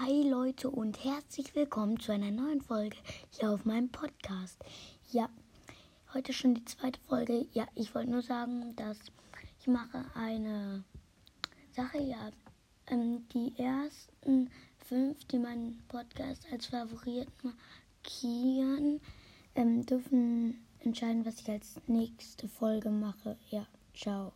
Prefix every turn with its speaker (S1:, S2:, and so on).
S1: Hi Leute und herzlich willkommen zu einer neuen Folge hier auf meinem Podcast. Ja, heute schon die zweite Folge. Ja, ich wollte nur sagen, dass ich mache eine Sache. Ja, ähm, die ersten fünf, die meinen Podcast als Favorit markieren, ähm, dürfen entscheiden, was ich als nächste Folge mache. Ja, ciao.